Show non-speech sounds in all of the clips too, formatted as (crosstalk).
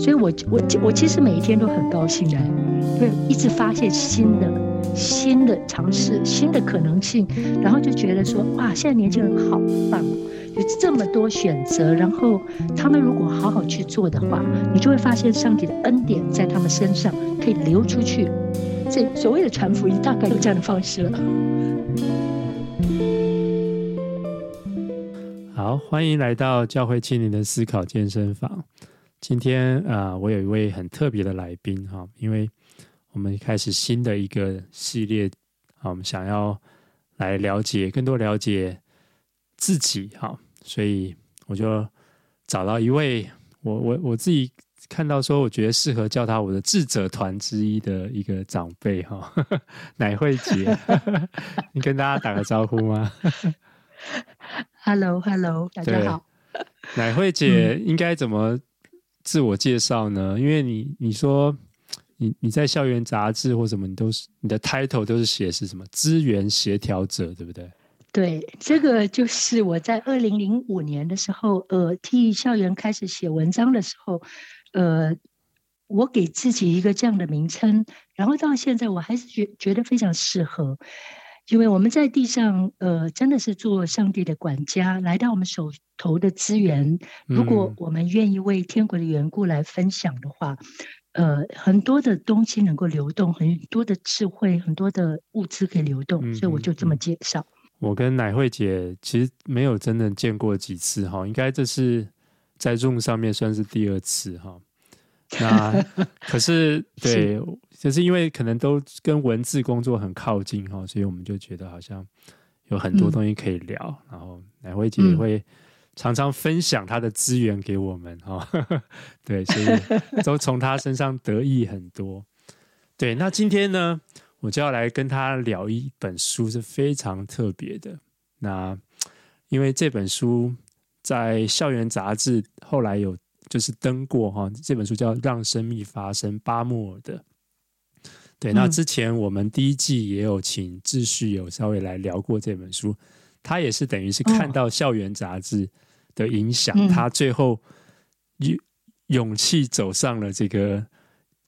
所以我我我其实每一天都很高兴的，会一直发现新的新的尝试、新的可能性，然后就觉得说哇，现在年轻人好棒，有这么多选择，然后他们如果好好去做的话，你就会发现上帝的恩典在他们身上可以流出去。这所谓的传福音，大概有这样的方式了。好，欢迎来到教会青年的思考健身房。今天啊、呃，我有一位很特别的来宾哈，因为我们开始新的一个系列啊，我们想要来了解更多了解自己哈，所以我就找到一位我我我自己看到说，我觉得适合叫他我的智者团之一的一个长辈哈，(laughs) 乃慧姐，(laughs) 你跟大家打个招呼吗？(laughs) Hello，Hello，hello, 大家好。乃慧姐应该怎么自我介绍呢？因为你你说你你在校园杂志或什么，你都是你的 title 都是写是什么资源协调者，对不对？对，这个就是我在二零零五年的时候，呃，替校园开始写文章的时候，呃，我给自己一个这样的名称，然后到现在我还是觉觉得非常适合。因为我们在地上，呃，真的是做上帝的管家，来到我们手头的资源，如果我们愿意为天国的缘故来分享的话，呃，很多的东西能够流动，很多的智慧，很多的物资可以流动，嗯、所以我就这么介绍。我跟乃慧姐其实没有真的见过几次哈，应该这是在 Zoom 上面算是第二次哈。那 (laughs) 可是对，是就是因为可能都跟文字工作很靠近哈，所以我们就觉得好像有很多东西可以聊。嗯、然后乃慧姐也会常常分享她的资源给我们哈，嗯、(laughs) 对，所以都从她身上得益很多。对，那今天呢，我就要来跟她聊一本书，是非常特别的。那因为这本书在校园杂志后来有。就是登过哈，这本书叫《让生命发生》，巴莫尔的。对，那之前我们第一季也有请秩序有稍微来聊过这本书，他也是等于是看到校园杂志的影响，他最后勇勇气走上了这个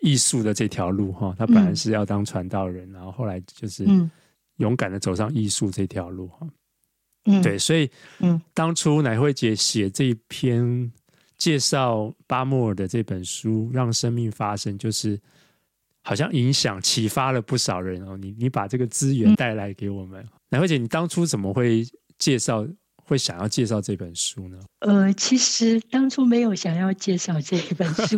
艺术的这条路哈。他本来是要当传道人，然后后来就是勇敢的走上艺术这条路哈。对，所以当初乃慧姐写这一篇。介绍巴莫尔的这本书《让生命发生》，就是好像影响、启发了不少人哦。你你把这个资源带来给我们，乃慧姐，你当初怎么会介绍、会想要介绍这本书呢？呃，其实当初没有想要介绍这一本书。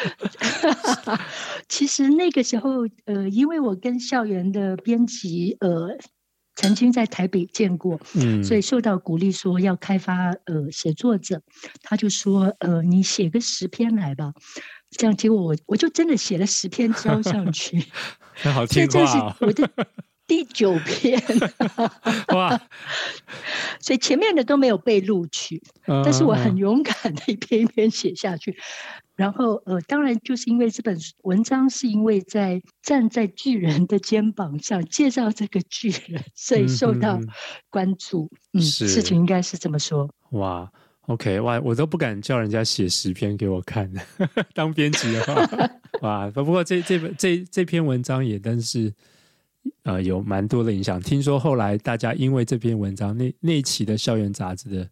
(laughs) (laughs) 其实那个时候，呃，因为我跟校园的编辑，呃。曾经在台北见过，嗯，所以受到鼓励说要开发呃写作者，他就说呃你写个十篇来吧，这样结果我我就真的写了十篇交上去，(laughs) 很好。听话，这是我的第九篇，(laughs) 哇，所以前面的都没有被录取，但是我很勇敢的一篇一篇写下去。然后，呃，当然就是因为这本文章是因为在站在巨人的肩膀上介绍这个巨人，所以受到关注。嗯，嗯事情应该是这么说。哇，OK，哇，我都不敢叫人家写十篇给我看，(laughs) 当编辑的话，(laughs) 哇，不过这这本这这篇文章也但是呃有蛮多的影响。听说后来大家因为这篇文章，那那期的校园杂志的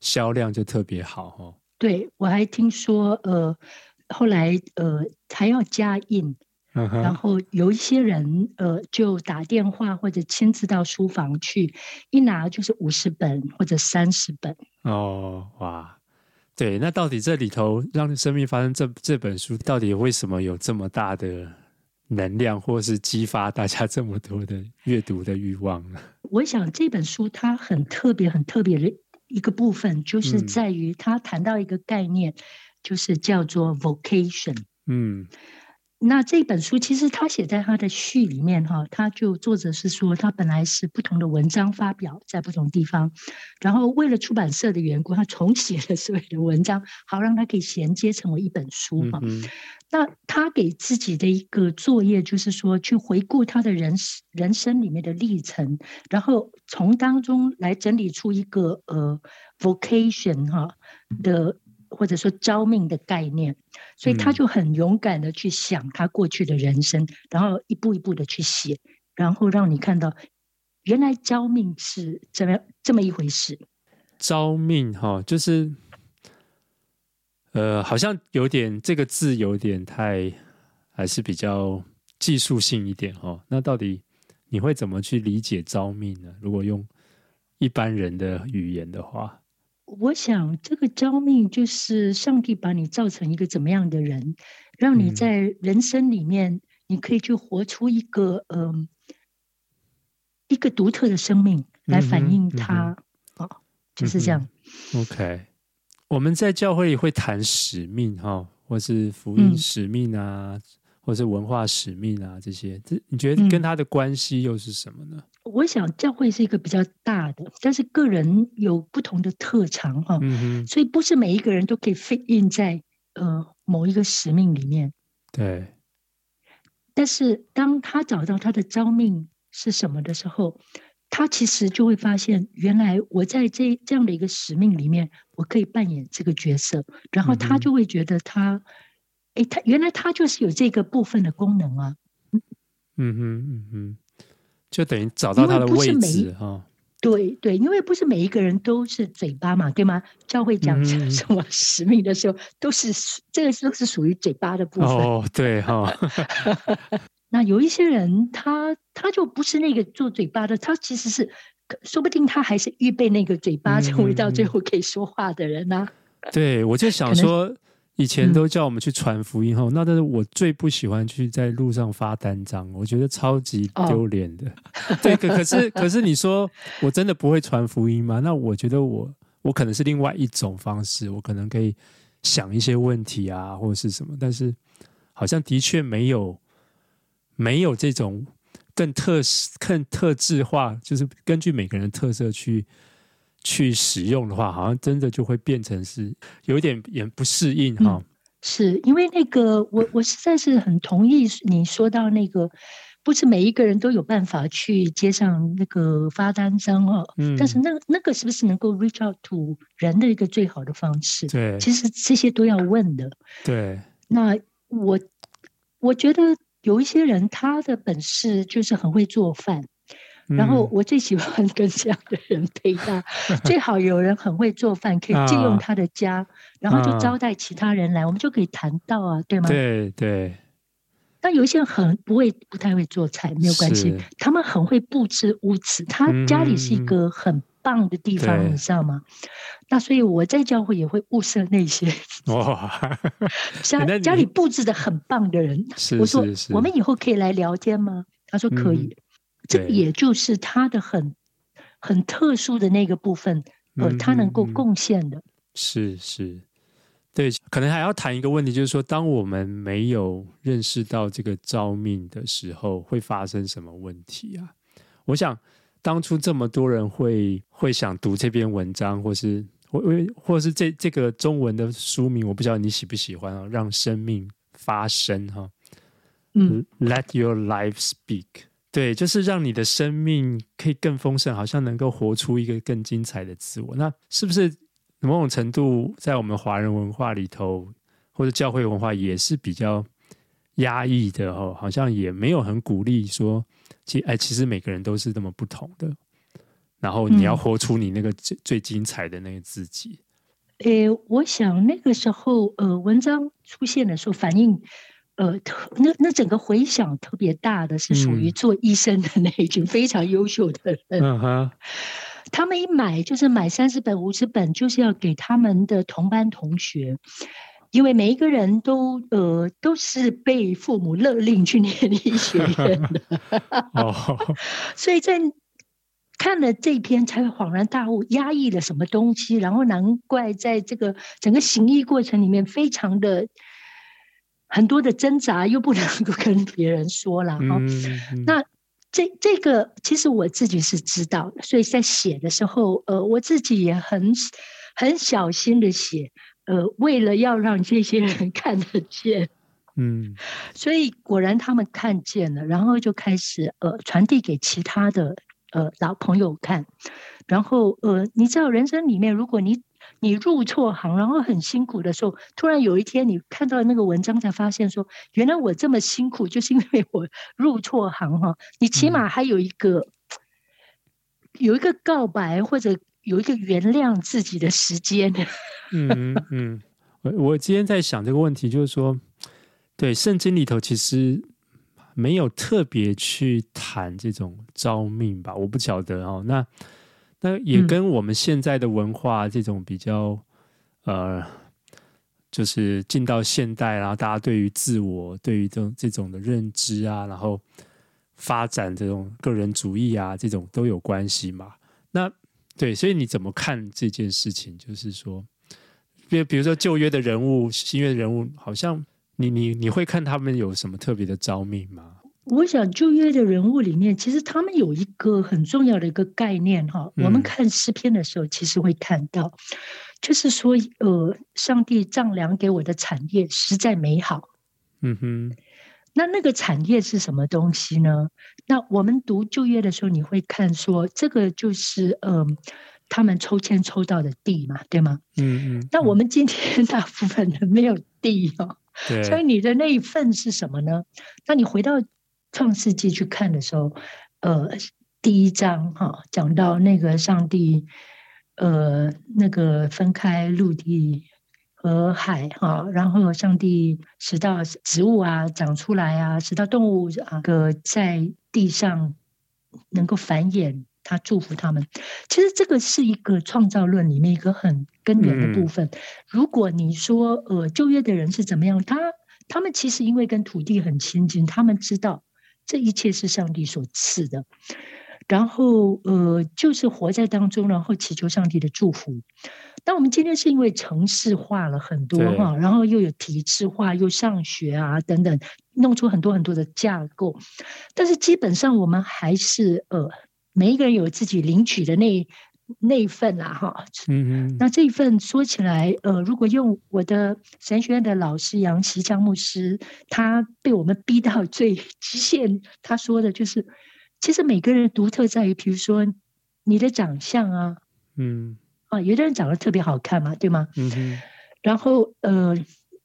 销量就特别好哈。对，我还听说，呃，后来呃还要加印，uh. 然后有一些人呃就打电话或者亲自到书房去，一拿就是五十本或者三十本。哦，oh, 哇，对，那到底这里头让生命发生这这本书，到底为什么有这么大的能量，或是激发大家这么多的阅读的欲望呢？我想这本书它很特别，很特别的。一个部分就是在于它谈到一个概念，嗯、就是叫做 vocation。嗯，那这本书其实他写在他的序里面哈，他就作者是说他本来是不同的文章发表在不同地方，然后为了出版社的缘故，他重写了所有的文章，好让他可以衔接成为一本书哈。嗯那他给自己的一个作业，就是说去回顾他的人人生里面的历程，然后从当中来整理出一个呃 vocation 哈的或者说招命的概念，所以他就很勇敢的去想他过去的人生，嗯、然后一步一步的去写，然后让你看到原来招命是怎么样这么一回事。招命哈，就是呃，好像有点这个字有点太还是比较技术性一点哈。那到底你会怎么去理解招命呢？如果用一般人的语言的话？我想，这个招命就是上帝把你造成一个怎么样的人，让你在人生里面，你可以去活出一个嗯、呃，一个独特的生命来反映他，嗯嗯、哦，就是这样。嗯、OK，我们在教会里会谈使命哈，或是福音使命啊。嗯或是文化使命啊，这些，这你觉得跟他的关系又是什么呢？嗯，我想教会是一个比较大的，但是个人有不同的特长哈，嗯，所以不是每一个人都可以 fit in 在呃某一个使命里面。对。但是当他找到他的招命是什么的时候，他其实就会发现，原来我在这这样的一个使命里面，我可以扮演这个角色，然后他就会觉得他。哎，他原来他就是有这个部分的功能啊！嗯哼嗯哼，就等于找到他的位置哈。对对，因为不是每一个人都是嘴巴嘛，对吗？教会讲 (laughs) 什么使命的时候，嗯、都是这个都是属于嘴巴的部分。哦，对哈。(laughs) 那有一些人，他他就不是那个做嘴巴的，他其实是说不定他还是预备那个嘴巴，成为到最后可以说话的人呢、啊嗯。对，我就想说。以前都叫我们去传福音哈，嗯、那但是我最不喜欢去在路上发单张，我觉得超级丢脸的。哦、对，可可是 (laughs) 可是你说我真的不会传福音吗？那我觉得我我可能是另外一种方式，我可能可以想一些问题啊，或者是什么，但是好像的确没有没有这种更特更特质化，就是根据每个人的特色去。去使用的话，好像真的就会变成是有一点也不适应哈、嗯。是因为那个，我我实在是很同意你说到那个，不是每一个人都有办法去接上那个发单张哦。嗯。但是那那个是不是能够 reach out to 人的一个最好的方式？对。其实这些都要问的。对。那我我觉得有一些人他的本事就是很会做饭。然后我最喜欢 (laughs) 跟这样的人配搭，嗯、最好有人很会做饭，可以借用他的家，啊、然后就招待其他人来，啊、我们就可以谈到啊，对吗？对对。但有一些人很不会，不太会做菜，没有关系，他们很会布置屋子，他家里是一个很棒的地方，嗯、你知道吗？那所以我在教会也会物色那些 (laughs) 家里布置的很棒的人。是我说，我们以后可以来聊天吗？他说可以。嗯这也就是他的很很特殊的那个部分，呃，他能够贡献的。是是，对，可能还要谈一个问题，就是说，当我们没有认识到这个召命的时候，会发生什么问题啊？我想，当初这么多人会会想读这篇文章，或是或或是这这个中文的书名，我不知道你喜不喜欢啊？让生命发声，哈，嗯，Let your life speak。对，就是让你的生命可以更丰盛，好像能够活出一个更精彩的自我。那是不是某种程度在我们华人文化里头，或者教会文化也是比较压抑的哦？好像也没有很鼓励说，其实哎，其实每个人都是这么不同的。然后你要活出你那个最最精彩的那个自己。诶、嗯，我想那个时候，呃，文章出现的时候，反应。呃，特那那整个回响特别大的是属于做医生的那一群非常优秀的人，嗯哼，他们一买就是买三十本五十本，就是要给他们的同班同学，因为每一个人都呃都是被父母勒令去念医学院的，(laughs) 哦，(laughs) 所以在看了这篇才恍然大悟，压抑了什么东西，然后难怪在这个整个行医过程里面非常的。很多的挣扎又不能够跟别人说了哈，那这这个其实我自己是知道的，所以在写的时候，呃，我自己也很很小心的写，呃，为了要让这些人看得见，嗯，所以果然他们看见了，然后就开始呃传递给其他的呃老朋友看，然后呃，你知道人生里面，如果你你入错行，然后很辛苦的时候，突然有一天你看到那个文章，才发现说，原来我这么辛苦，就是因为我入错行哈。你起码还有一个、嗯、有一个告白，或者有一个原谅自己的时间。嗯嗯，我我今天在想这个问题，就是说，对圣经里头其实没有特别去谈这种召命吧？我不晓得哦。那。那也跟我们现在的文化这种比较，嗯、呃，就是进到现代，然后大家对于自我、对于这种这种的认知啊，然后发展这种个人主义啊，这种都有关系嘛。那对，所以你怎么看这件事情？就是说，比比如说旧约的人物、新约的人物，好像你你你会看他们有什么特别的招命吗？我想旧约的人物里面，其实他们有一个很重要的一个概念哈。我们看诗篇的时候，其实会看到，就是说，呃，上帝丈量给我的产业实在美好。嗯哼。那那个产业是什么东西呢？那我们读旧约的时候，你会看说，这个就是呃，他们抽签抽到的地嘛，对吗？嗯嗯。那我们今天 (laughs) 大部分人没有地哦，所以你的那一份是什么呢？那你回到。创世纪去看的时候，呃，第一章哈讲到那个上帝，呃，那个分开陆地和海哈，然后上帝使到植物啊长出来啊，使到动物啊个在地上能够繁衍，他祝福他们。其实这个是一个创造论里面一个很根源的部分。嗯、如果你说呃旧约的人是怎么样，他他们其实因为跟土地很亲近，他们知道。这一切是上帝所赐的，然后呃，就是活在当中，然后祈求上帝的祝福。但我们今天是因为城市化了很多哈，然后又有体制化，又上学啊等等，弄出很多很多的架构。但是基本上我们还是呃，每一个人有自己领取的那。那一份啦，哈，嗯嗯，那这一份说起来，呃，如果用我的神学院的老师杨锡强牧师，他被我们逼到最极限，他说的就是，其实每个人独特在于，比如说你的长相啊，嗯，啊，有的人长得特别好看嘛，对吗？嗯哼，然后呃，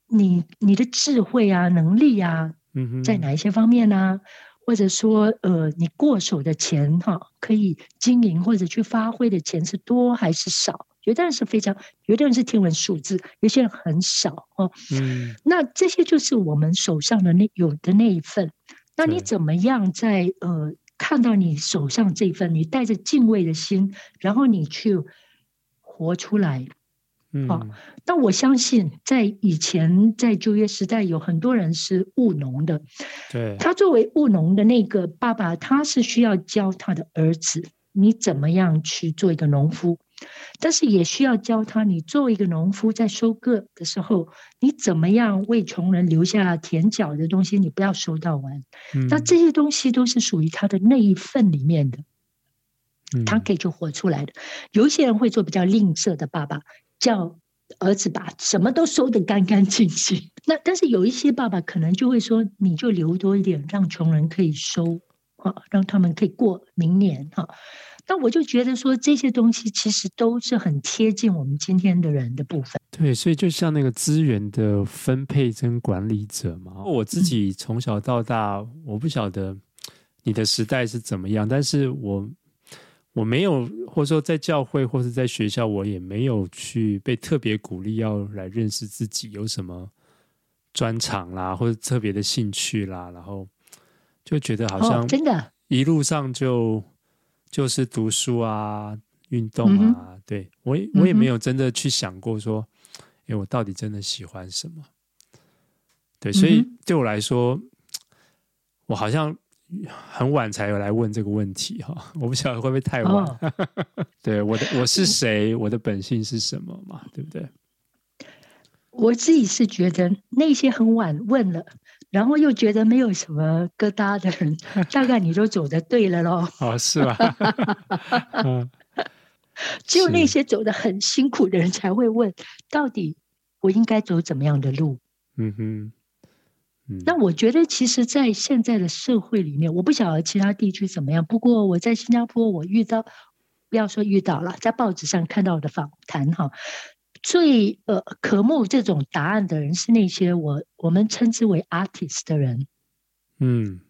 你你的智慧啊，能力啊，嗯，在哪一些方面呢、啊？或者说，呃，你过手的钱哈，可以经营或者去发挥的钱是多还是少？有的人是非常，有的人是天文数字，有些人很少哦。嗯，那这些就是我们手上的那有的那一份。那你怎么样在呃看到你手上这份，你带着敬畏的心，然后你去活出来？好，那我相信，在以前在旧约时代，有很多人是务农的。对，他作为务农的那个爸爸，他是需要教他的儿子，你怎么样去做一个农夫，但是也需要教他，你作为一个农夫，在收割的时候，你怎么样为穷人留下田角的东西，你不要收到完。嗯，那这些东西都是属于他的那一份里面的，他可以就活出来的。有一些人会做比较吝啬的爸爸。叫儿子把什么都收得干干净净。(laughs) 那但是有一些爸爸可能就会说，你就留多一点，让穷人可以收啊，让他们可以过明年哈。那我就觉得说，这些东西其实都是很贴近我们今天的人的部分。对，所以就像那个资源的分配跟管理者嘛。我自己从小到大，我不晓得你的时代是怎么样，但是我。我没有，或者说在教会或是在学校，我也没有去被特别鼓励要来认识自己有什么专长啦，或者特别的兴趣啦，然后就觉得好像真的，一路上就就是读书啊、运动啊，对，我也我也没有真的去想过说，哎，我到底真的喜欢什么？对，所以对我来说，我好像。很晚才有来问这个问题哈，我不晓得会不会太晚。哦、(laughs) 对，我的我是谁，我的本性是什么嘛？对不对？我自己是觉得那些很晚问了，然后又觉得没有什么疙瘩的人，大概你都走的对了喽。哦，是吧？(laughs) 嗯、(laughs) 只有那些走的很辛苦的人才会问，到底我应该走怎么样的路？嗯哼。那我觉得，其实，在现在的社会里面，我不晓得其他地区怎么样。不过我在新加坡，我遇到不要说遇到了，在报纸上看到的访谈哈，最呃渴慕这种答案的人是那些我我们称之为 artist 的人，嗯，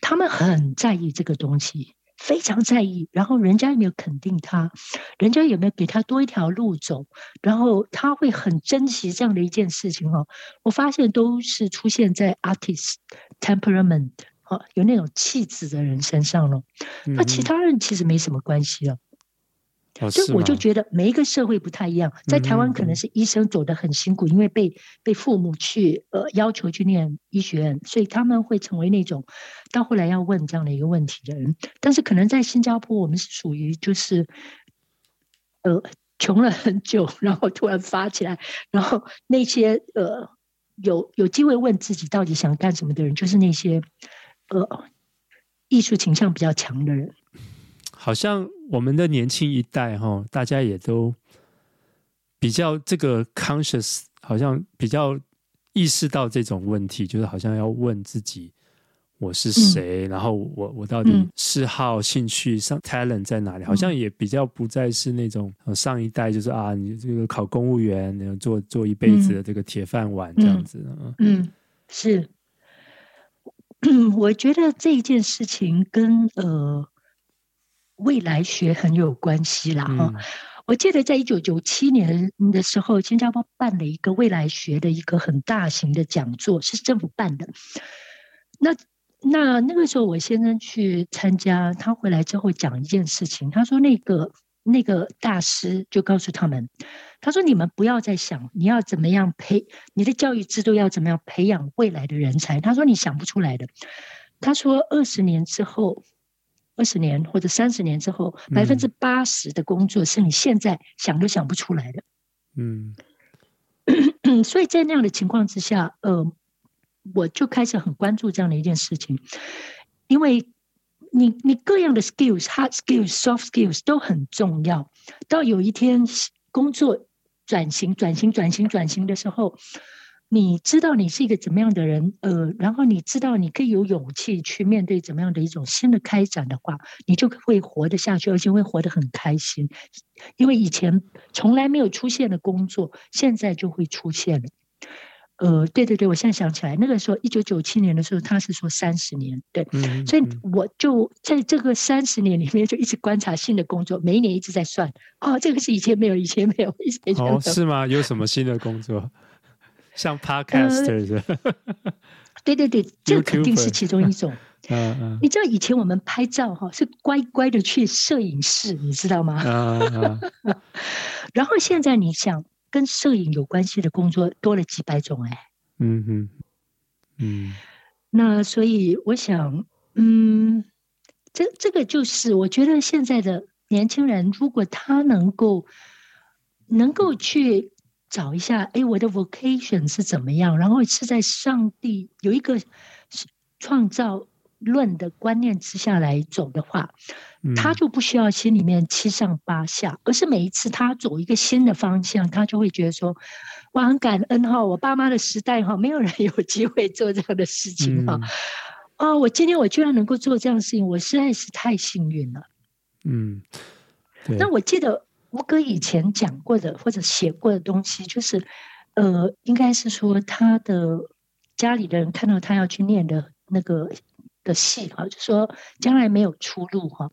他们很在意这个东西。非常在意，然后人家有没有肯定他，人家有没有给他多一条路走，然后他会很珍惜这样的一件事情哦。我发现都是出现在 artist temperament 哦，有那种气质的人身上了。那其他人其实没什么关系了。所以我就觉得每一个社会不太一样，在台湾可能是医生走得很辛苦，因为被被父母去呃要求去念医学院，所以他们会成为那种到后来要问这样的一个问题的人。但是可能在新加坡，我们是属于就是呃穷了很久，然后突然发起来，然后那些呃有有机会问自己到底想干什么的人，就是那些呃艺术倾向比较强的人。好像我们的年轻一代哈，大家也都比较这个 conscious，好像比较意识到这种问题，就是好像要问自己我是谁，嗯、然后我我到底嗜好、嗯、兴趣上 talent 在哪里？好像也比较不再是那种上一代就是啊，你这个考公务员，你要做做一辈子的这个铁饭碗这样子。嗯，嗯，是，我觉得这一件事情跟呃。未来学很有关系啦哈，我记得在一九九七年的时候，新加坡办了一个未来学的一个很大型的讲座，是政府办的。那那那个时候，我先生去参加，他回来之后讲一件事情，他说那个那个大师就告诉他们，他说你们不要再想你要怎么样培你的教育制度要怎么样培养未来的人才，他说你想不出来的。他说二十年之后。二十年或者三十年之后，百分之八十的工作是你现在想都想不出来的。嗯，(clears throat) 所以在那样的情况之下，呃，我就开始很关注这样的一件事情，因为你你各样的 skills，hard skills，soft skills 都很重要。到有一天工作转型、转型、转型、转型的时候。你知道你是一个怎么样的人，呃，然后你知道你可以有勇气去面对怎么样的一种新的开展的话，你就会活得下去，而且会活得很开心。因为以前从来没有出现的工作，现在就会出现了。呃，对对对，我现在想起来，那个时候一九九七年的时候，他是说三十年，对，嗯嗯，所以我就在这个三十年里面就一直观察新的工作，每一年一直在算，哦，这个是以前没有，以前没有，以前没有。哦，是吗？有什么新的工作？像 podcaster 的、(laughs) 呃，对对对，这个肯定是其中一种。(laughs) 嗯嗯，你知道以前我们拍照哈是乖乖的去摄影室，你知道吗？嗯嗯、(laughs) 然后现在你想跟摄影有关系的工作多了几百种哎。嗯嗯嗯。那所以我想，嗯，这这个就是我觉得现在的年轻人，如果他能够能够去。找一下，哎，我的 vocation 是怎么样？然后是在上帝有一个创造论的观念之下来走的话，嗯、他就不需要心里面七上八下，而是每一次他走一个新的方向，他就会觉得说，我很感恩哈，我爸妈的时代哈，没有人有机会做这样的事情哈，嗯、哦，我今天我居然能够做这样的事情，我实在是太幸运了。嗯，那我记得。吴哥以前讲过的或者写过的东西，就是，呃，应该是说他的家里的人看到他要去念的那个的戏哈，就说将来没有出路哈。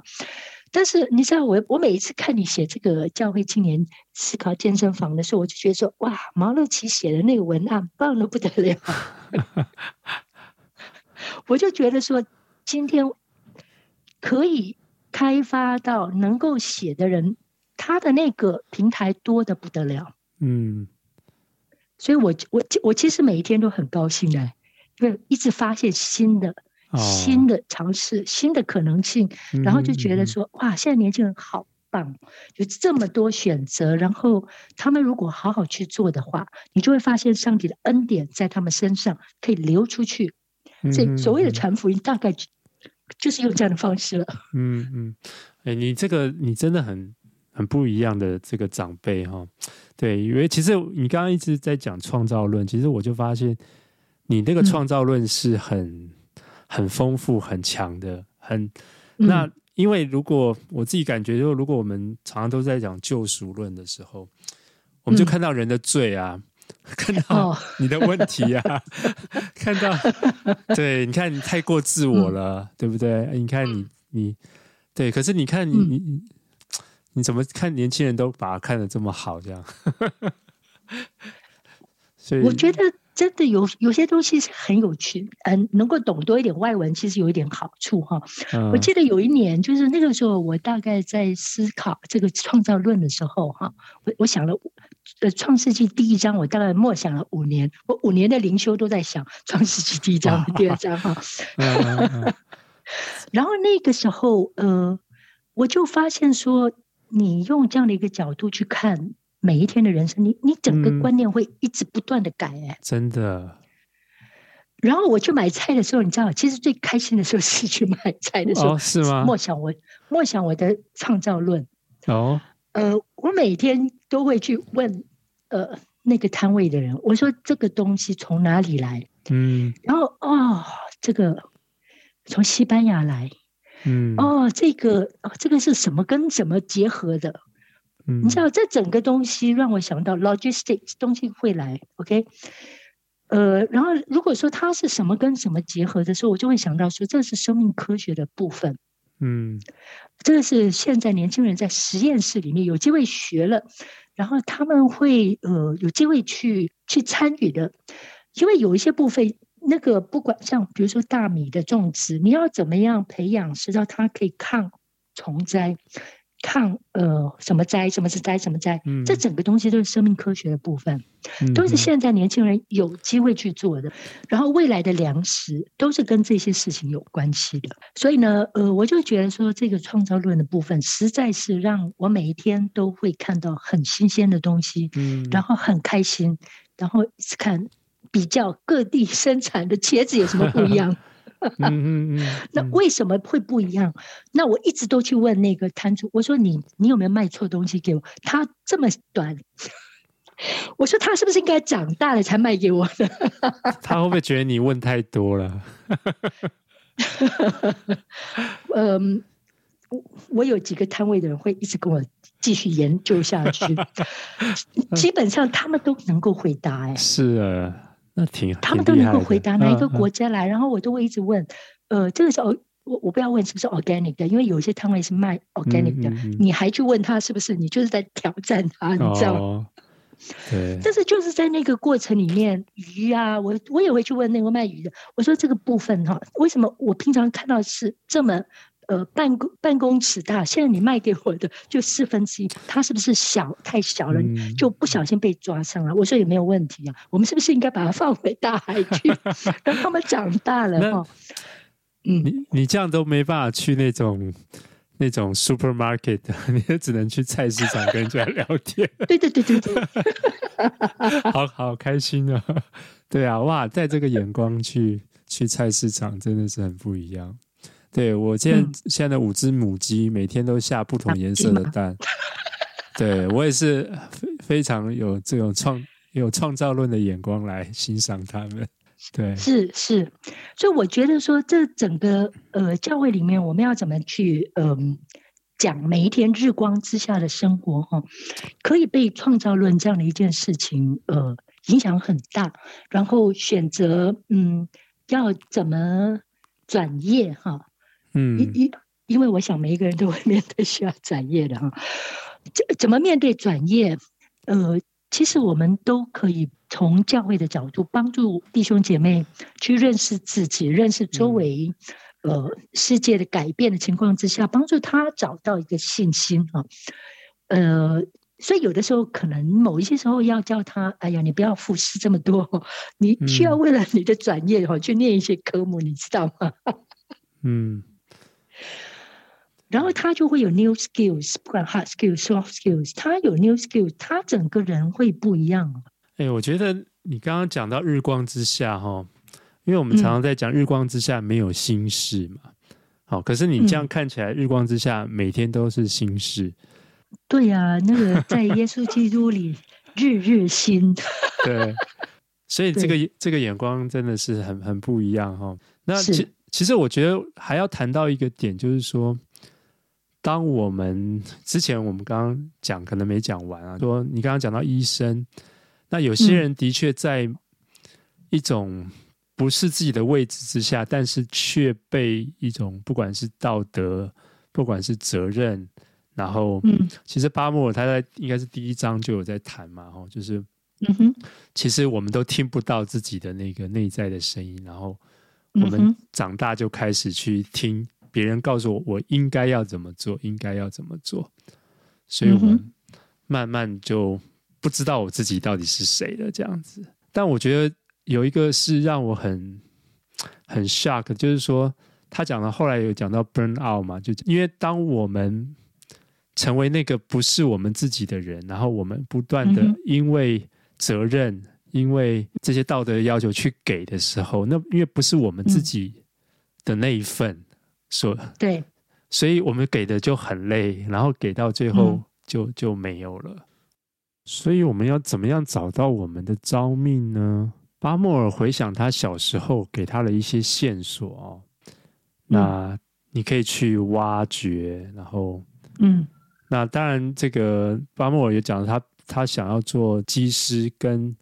但是你知道我，我每一次看你写这个教会青年思考健身房的时候，我就觉得说，哇，毛乐奇写的那个文案棒的不得了。(laughs) 我就觉得说，今天可以开发到能够写的人。他的那个平台多的不得了，嗯，所以我我我其实每一天都很高兴的，因为一直发现新的、哦、新的尝试、新的可能性，然后就觉得说、嗯、哇，现在年轻人好棒，有这么多选择，然后他们如果好好去做的话，你就会发现上帝的恩典在他们身上可以流出去。所以所谓的传福音，大概就是用这样的方式了。嗯嗯，哎、欸，你这个你真的很。很不一样的这个长辈哈，对，因为其实你刚刚一直在讲创造论，其实我就发现你那个创造论是很、嗯、很丰富、很强的，很那因为如果我自己感觉，就如果我们常常都在讲救赎论的时候，我们就看到人的罪啊，嗯、(laughs) 看到你的问题啊，哦、(laughs) 看到对，你看你太过自我了，嗯、对不对？你看你你对，可是你看你你、嗯、你怎么看年轻人都把它看得这么好，这样？(laughs) 所以我觉得。真的有有些东西是很有趣，嗯，能够懂多一点外文，其实有一点好处哈。嗯、我记得有一年，就是那个时候，我大概在思考这个创造论的时候哈，我我想了，呃，创世纪第一章，我大概默想了五年，我五年的灵修都在想创世纪第一章、(laughs) 第二章哈。(laughs) 然后那个时候，呃，我就发现说，你用这样的一个角度去看。每一天的人生，你你整个观念会一直不断的改哎、欸，真的。然后我去买菜的时候，你知道，其实最开心的时候是去买菜的时候，哦、是吗？默想我默想我的创造论哦。呃，我每天都会去问呃那个摊位的人，我说这个东西从哪里来？嗯，然后哦，这个从西班牙来，嗯，哦，这个哦，这个是什么跟什么结合的？嗯你知道，这整个东西让我想到 logistics 东西会来，OK？呃，然后如果说它是什么跟什么结合的时候，我就会想到说，这是生命科学的部分。嗯，这个是现在年轻人在实验室里面有机会学了，然后他们会呃有机会去去参与的，因为有一些部分，那个不管像比如说大米的种植，你要怎么样培养，使到它可以抗虫灾。抗呃什么灾，什么是灾，什么灾？嗯，这整个东西都是生命科学的部分，嗯、都是现在年轻人有机会去做的。然后未来的粮食都是跟这些事情有关系的。所以呢，呃，我就觉得说，这个创造论的部分实在是让我每一天都会看到很新鲜的东西，嗯，然后很开心，然后看比较各地生产的茄子有什么不一样。嗯 (laughs) 嗯嗯，(laughs) 那为什么会不一样？那我一直都去问那个摊主，我说你你有没有卖错东西给我？他这么短，(laughs) 我说他是不是应该长大了才卖给我的？他会不会觉得你问太多了？嗯，我我有几个摊位的人会一直跟我继续研究下去，基本上他们都能够回答、欸。哎，是啊。那挺，他们都能够回答哪一个国家来，然后我都会一直问，呃，这个时候我我不要问是不是 organic 的，因为有些摊位是卖 organic 的，你还去问他是不是，你就是在挑战他，你知道吗？对。但是就是在那个过程里面，鱼啊，我我也会去问那个卖鱼的，我说这个部分哈，为什么我平常看到是这么。呃，半公半公尺大，现在你卖给我的就四分之一，它是不是小太小了，嗯、就不小心被抓上了？我说也没有问题啊，我们是不是应该把它放回大海去，(laughs) 让他们长大了？哈，嗯，你你这样都没办法去那种那种 supermarket，你也只能去菜市场跟人家聊天。对对对对对，(laughs) 好好开心啊！(laughs) 对啊，哇，带这个眼光去去菜市场，真的是很不一样。对，我现在、嗯、现在的五只母鸡每天都下不同颜色的蛋，(laughs) 对，我也是非非常有这种创有创造论的眼光来欣赏它们。对，是是，所以我觉得说，这整个呃教会里面，我们要怎么去嗯、呃、讲每一天日光之下的生活哈，可以被创造论这样的一件事情呃影响很大，然后选择嗯要怎么转业哈。嗯，因因因为我想每一个人都会面对需要转业的哈，怎怎么面对转业？呃，其实我们都可以从教会的角度帮助弟兄姐妹去认识自己，认识周围，呃，世界的改变的情况之下，帮助他找到一个信心啊。呃，所以有的时候可能某一些时候要叫他，哎呀，你不要付出这么多，(laughs) 你需要为了你的转业哈去念一些科目，你知道吗？(laughs) 嗯。然后他就会有 new skills，不管 hard skills、soft skills，他有 new skills，他整个人会不一样。哎、欸，我觉得你刚刚讲到日光之下哈，因为我们常常在讲日光之下没有心事嘛。好、嗯，可是你这样看起来，日光之下每天都是心事。嗯、对呀、啊，那个在耶稣基督里 (laughs) 日日新。对，所以这个对这个眼光真的是很很不一样哈。那。其实我觉得还要谈到一个点，就是说，当我们之前我们刚刚讲可能没讲完啊，说你刚刚讲到医生，那有些人的确在一种不是自己的位置之下，但是却被一种不管是道德，不管是责任，然后，嗯。其实巴莫尔他在应该是第一章就有在谈嘛，吼，就是，嗯哼。其实我们都听不到自己的那个内在的声音，然后我们长大就开始去听。别人告诉我，我应该要怎么做，应该要怎么做，所以我们慢慢就不知道我自己到底是谁了，这样子。但我觉得有一个是让我很很 shock，就是说他讲了，后来有讲到 burn out 嘛，就因为当我们成为那个不是我们自己的人，然后我们不断的因为责任，因为这些道德要求去给的时候，那因为不是我们自己的那一份。所对，所以我们给的就很累，然后给到最后就、嗯、就没有了。所以我们要怎么样找到我们的招命呢？巴莫尔回想他小时候给他的一些线索哦，那你可以去挖掘，然后嗯，那当然这个巴莫尔也讲了他他想要做机师，跟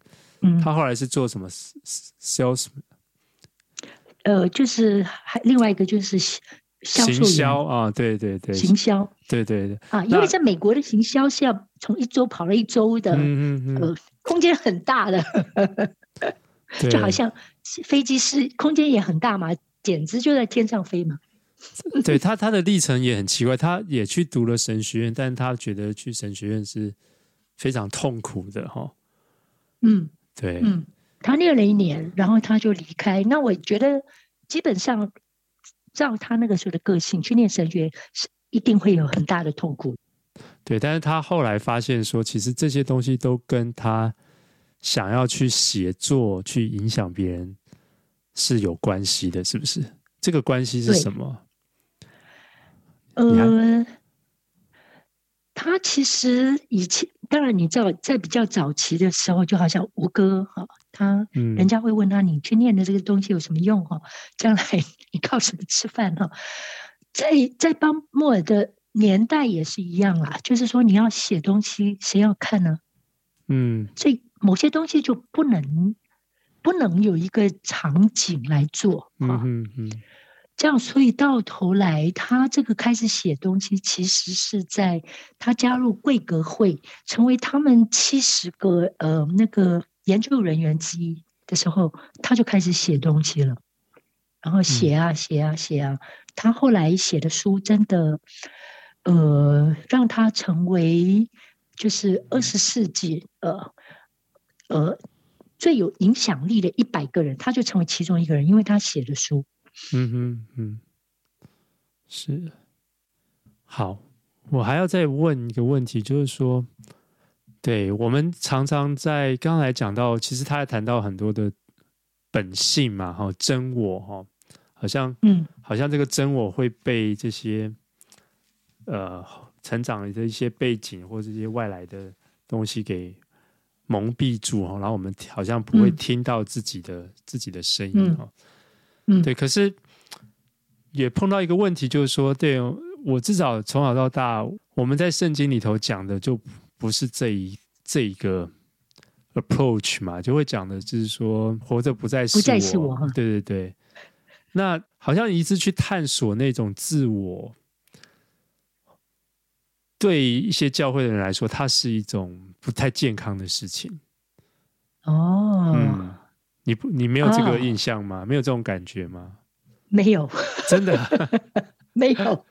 他后来是做什么？sales。呃，就是还另外一个就是销行销啊，对对对，行销，对对对。啊，因为在美国的行销是要从一周跑了一周的，嗯嗯嗯，呃，空间很大的，(laughs) 就好像飞机是空间也很大嘛，简直就在天上飞嘛。(laughs) 对他，他的历程也很奇怪，他也去读了神学院，但他觉得去神学院是非常痛苦的哈。嗯，对，嗯。他念了一年，然后他就离开。那我觉得，基本上照他那个时候的个性，去念神学是一定会有很大的痛苦。对，但是他后来发现说，其实这些东西都跟他想要去写作、去影响别人是有关系的，是不是？这个关系是什么？呃，他其实以前，当然你知道，在比较早期的时候，就好像吴哥哈。他，人家会问他：“你去念的这个东西有什么用？哈，将来你靠什么吃饭？哈，在在帮莫尔的年代也是一样啊，就是说你要写东西，谁要看呢？嗯，所以某些东西就不能不能有一个场景来做啊，嗯嗯，这样，所以到头来，他这个开始写东西，其实是在他加入贵格会，成为他们七十个呃那个。研究人员之一的时候，他就开始写东西了，然后写啊写啊写啊。他后来写的书真的，呃，让他成为就是二十世纪呃呃最有影响力的一百个人，他就成为其中一个人，因为他写的书。嗯嗯嗯，是。好，我还要再问一个问题，就是说。对，我们常常在刚才讲到，其实他还谈到很多的本性嘛，哈，真我哈，好像，嗯，好像这个真我会被这些呃成长的一些背景或者这些外来的东西给蒙蔽住哈，然后我们好像不会听到自己的、嗯、自己的声音哈，嗯，对，可是也碰到一个问题，就是说，对我至少从小到大，我们在圣经里头讲的就。不是这一这一个 approach 嘛，就会讲的就是说，活着不再是我，不再是我。对对对，那好像一直去探索那种自我，对一些教会的人来说，它是一种不太健康的事情。哦，嗯，你不，你没有这个印象吗？哦、没有这种感觉吗？没有，(laughs) 真的 (laughs) 没有。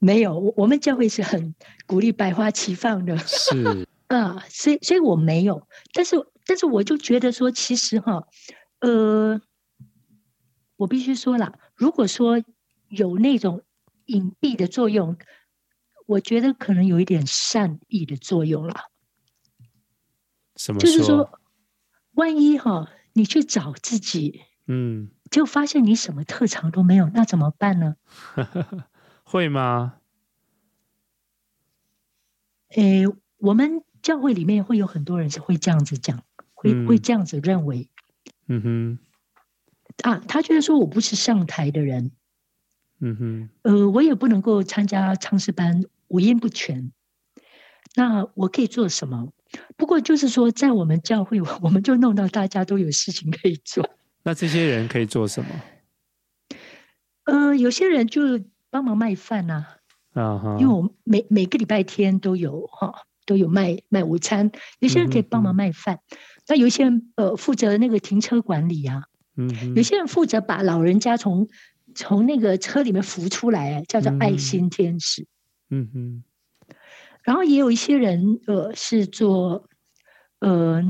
没有，我我们教会是很鼓励百花齐放的。是 (laughs) 啊，所以所以我没有，但是但是我就觉得说，其实哈，呃，我必须说了，如果说有那种隐蔽的作用，我觉得可能有一点善意的作用了。什么？就是说，万一哈，你去找自己，嗯，就发现你什么特长都没有，那怎么办呢？(laughs) 会吗？诶，我们教会里面会有很多人是会这样子讲，会、嗯、会这样子认为。嗯哼。啊，他觉得说我不是上台的人，嗯哼，呃，我也不能够参加唱诗班，五音不全。那我可以做什么？不过就是说，在我们教会，我们就弄到大家都有事情可以做。(laughs) 那这些人可以做什么？呃，有些人就帮忙卖饭呐、啊。啊哈，因为我每每个礼拜天都有哈，都有卖卖午餐。有些人可以帮忙卖饭，嗯、那有些人呃负责那个停车管理啊。嗯，有些人负责把老人家从从那个车里面扶出来，叫做爱心天使。嗯哼，然后也有一些人呃是做呃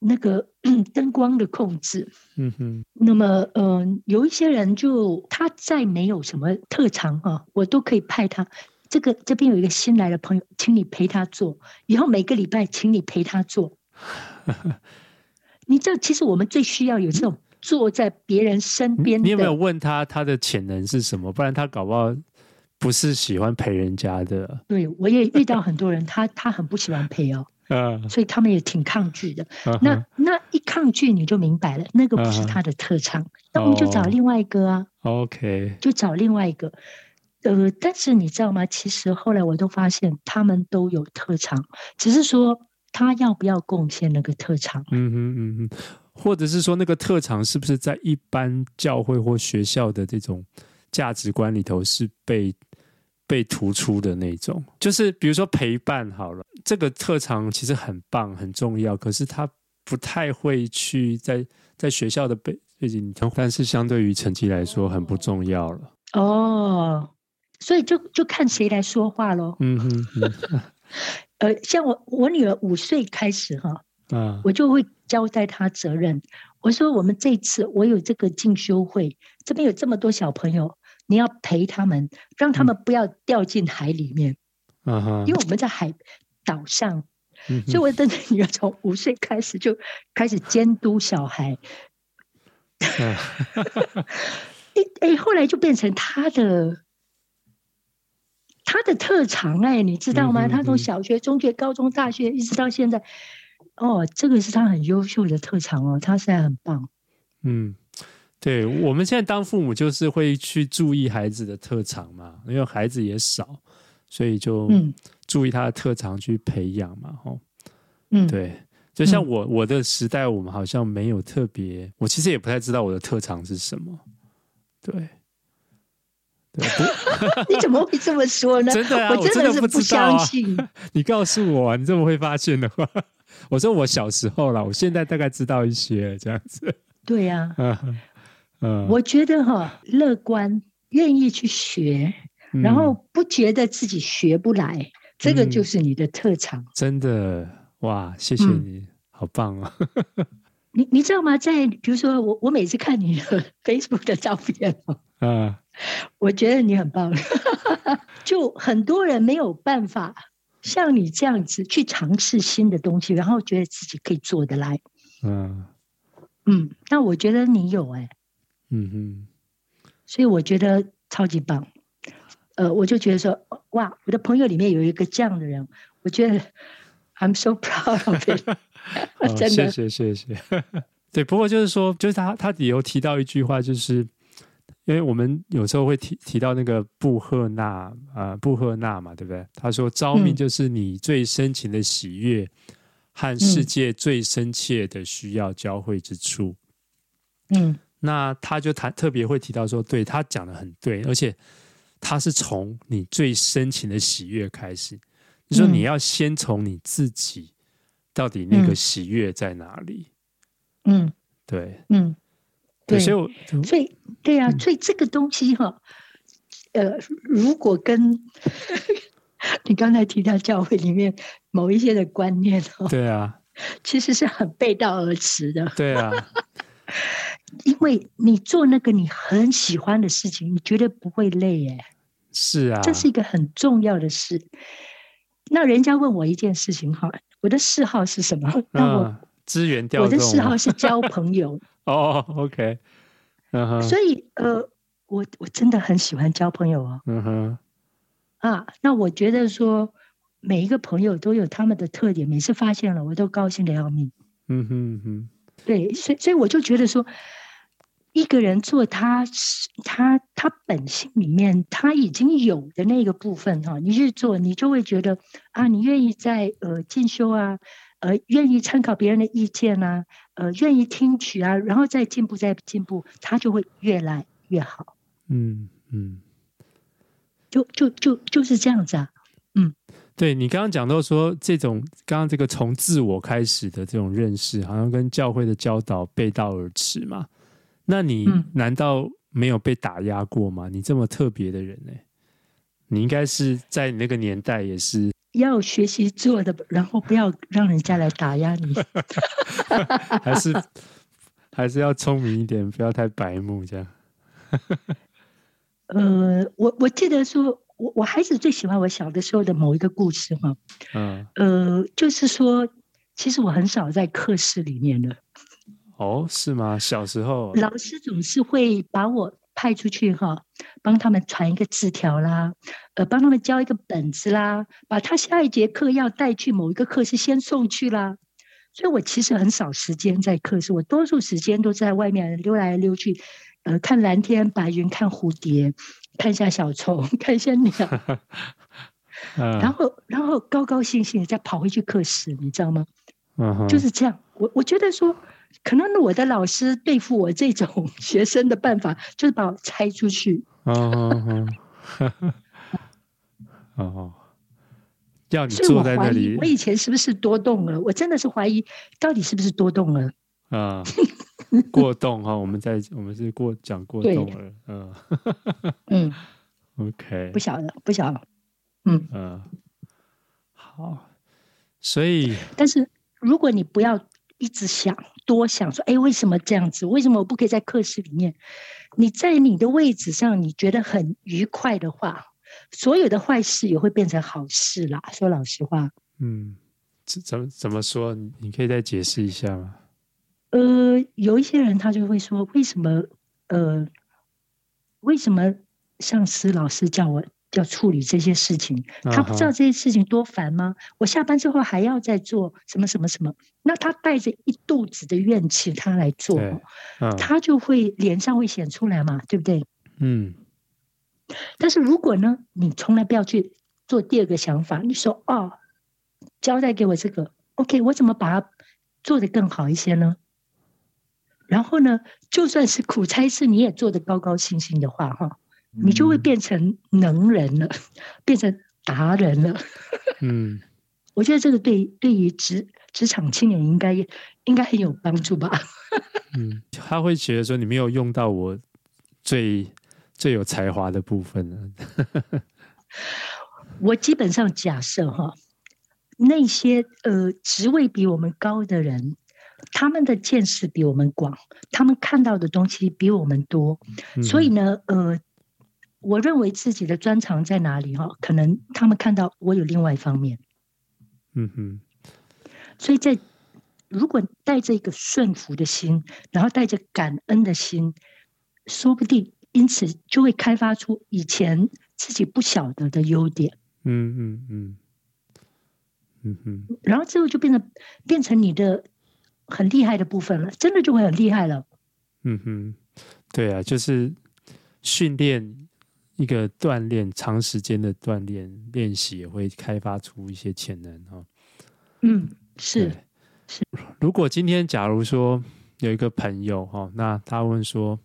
那个 (clears throat) 灯光的控制。嗯哼，那么嗯、呃，有一些人就他再没有什么特长啊，我都可以派他。这个这边有一个新来的朋友，请你陪他做。以后每个礼拜，请你陪他做。(laughs) 你知道，其实我们最需要有这种坐在别人身边。你有没有问他他的潜能是什么？不然他搞不好不是喜欢陪人家的。对，我也遇到很多人，他他很不喜欢陪哦，嗯，(laughs) 所以他们也挺抗拒的。那那一抗拒，你就明白了，那个不是他的特长，那我们就找另外一个啊。OK，就找另外一个。呃，但是你知道吗？其实后来我都发现，他们都有特长，只是说。他要不要贡献那个特长？嗯哼嗯哼，或者是说那个特长是不是在一般教会或学校的这种价值观里头是被被突出的那种？就是比如说陪伴好了，这个特长其实很棒很重要，可是他不太会去在在学校的背背景里头，但是相对于成绩来说很不重要了。哦，所以就就看谁来说话喽。嗯哼哼。(laughs) 呃，像我我女儿五岁开始哈，嗯，我就会交代她责任。我说我们这次我有这个进修会，这边有这么多小朋友，你要陪他们，让他们不要掉进海里面。嗯哼，因为我们在海岛上，嗯，所以我的女儿从五岁开始就开始监督小孩。(laughs) 哎哎，后来就变成他的。他的特长哎、欸，你知道吗？他从小学、中学、高中、大学一直到现在，哦，这个是他很优秀的特长哦，他现在很棒。嗯，对，我们现在当父母就是会去注意孩子的特长嘛，因为孩子也少，所以就注意他的特长去培养嘛，吼。嗯，对，就像我我的时代，我们好像没有特别，我其实也不太知道我的特长是什么，对。对 (laughs) 你怎么会这么说呢？真的啊，我真的是不相信。啊、(laughs) 你告诉我、啊，你这么会发现的话，(laughs) 我说我小时候了，我现在大概知道一些这样子。对呀、啊，嗯嗯，我觉得哈，乐观，愿意去学，然后不觉得自己学不来，嗯、这个就是你的特长。真的哇，谢谢你，嗯、好棒啊！(laughs) 你你知道吗？在比如说我我每次看你的 (laughs) Facebook 的照片啊，我觉得你很棒。(laughs) 就很多人没有办法像你这样子去尝试新的东西，然后觉得自己可以做得来。嗯嗯，那我觉得你有哎、欸。嗯哼。所以我觉得超级棒。呃，我就觉得说，哇，我的朋友里面有一个这样的人，我觉得 I'm so proud of it。(laughs) (laughs) 哦、谢谢谢谢，(laughs) 对，不过就是说，就是他他有提到一句话，就是因为我们有时候会提提到那个布赫纳啊、呃，布赫纳嘛，对不对？他说，招命就是你最深情的喜悦和世界最深切的需要交汇之处。嗯，那他就谈特别会提到说，对，他讲的很对，而且他是从你最深情的喜悦开始，你说你要先从你自己。到底那个喜悦在哪里？嗯，对，嗯，对，所以我，所以，对啊，所以这个东西哈，呃，如果跟 (laughs) 你刚才提到教会里面某一些的观念哦，对啊，其实是很背道而驰的。对啊，(laughs) 因为你做那个你很喜欢的事情，你绝对不会累耶。是啊，这是一个很重要的事。那人家问我一件事情哈。我的嗜好是什么？那我资源调动。我的嗜好是交朋友。(laughs) 哦，OK。所以呃，我我真的很喜欢交朋友哦。嗯哼。啊，那我觉得说每一个朋友都有他们的特点，每次发现了我都高兴的要命。嗯哼哼。对，所以所以我就觉得说，一个人做他他他本性里面他已经有的那个部分哈，你去做，你就会觉得啊，你愿意在呃进修啊，呃愿意参考别人的意见啊，呃愿意听取啊，然后再进步再进步，他就会越来越好。嗯嗯，就就就就是这样子啊。嗯，对你刚刚讲到说这种刚刚这个从自我开始的这种认识，好像跟教会的教导背道而驰嘛。那你难道没有被打压过吗？嗯、你这么特别的人呢、欸？你应该是在你那个年代也是要学习做的，然后不要让人家来打压你，(laughs) 还是还是要聪明一点，不要太白目这样。(laughs) 呃，我我记得说。我我孩子最喜欢我小的时候的某一个故事哈，嗯，呃，就是说，其实我很少在课室里面的。哦，是吗？小时候，老师总是会把我派出去哈，帮他们传一个字条啦，呃，帮他们交一个本子啦，把他下一节课要带去某一个课室先送去啦。所以我其实很少时间在课室，我多数时间都在外面溜来溜去，呃，看蓝天白云，看蝴蝶。看一下小虫，(laughs) 看一下鸟，(laughs) 然后，然后高高兴兴的再跑回去课室，你知道吗？就是这样。我我觉得说，可能我的老师对付我这种学生的办法，就是把我拆出去。哦哦，要你坐在那里。我以前是不是多动了？我真的是怀疑，到底是不是多动了？啊。过动哈，我们在我们是过讲过动了，嗯嗯，OK，不晓得不晓得，嗯嗯，好，所以，但是如果你不要一直想多想说，哎，为什么这样子？为什么我不可以在课室里面？你在你的位置上，你觉得很愉快的话，所有的坏事也会变成好事啦。说老实话，嗯，怎么怎么说？你可以再解释一下吗？呃，有一些人他就会说，为什么呃，为什么上司老师叫我要处理这些事情？他不知道这些事情多烦吗？我下班之后还要再做什么什么什么？那他带着一肚子的怨气，他来做，他就会脸上会显出来嘛，对不对？嗯。但是如果呢，你从来不要去做第二个想法，你说哦，交代给我这个，OK，我怎么把它做得更好一些呢？然后呢，就算是苦差事，你也做得高高兴兴的话，哈，你就会变成能人了，变成达人了。(laughs) 嗯，我觉得这个对对于职职场青年应该应该很有帮助吧。(laughs) 嗯，他会觉得说你没有用到我最最有才华的部分呢。(laughs) 我基本上假设哈，那些呃职位比我们高的人。他们的见识比我们广，他们看到的东西比我们多，嗯、所以呢，呃，我认为自己的专长在哪里哈？可能他们看到我有另外一方面，嗯哼。所以在如果带着一个顺服的心，然后带着感恩的心，说不定因此就会开发出以前自己不晓得的优点。嗯嗯嗯嗯哼。然后之后就变成变成你的。很厉害的部分了，真的就会很厉害了。嗯哼，对啊，就是训练一个锻炼，长时间的锻炼练习也会开发出一些潜能哈。嗯，是是。如果今天假如说有一个朋友哈，那他问说：“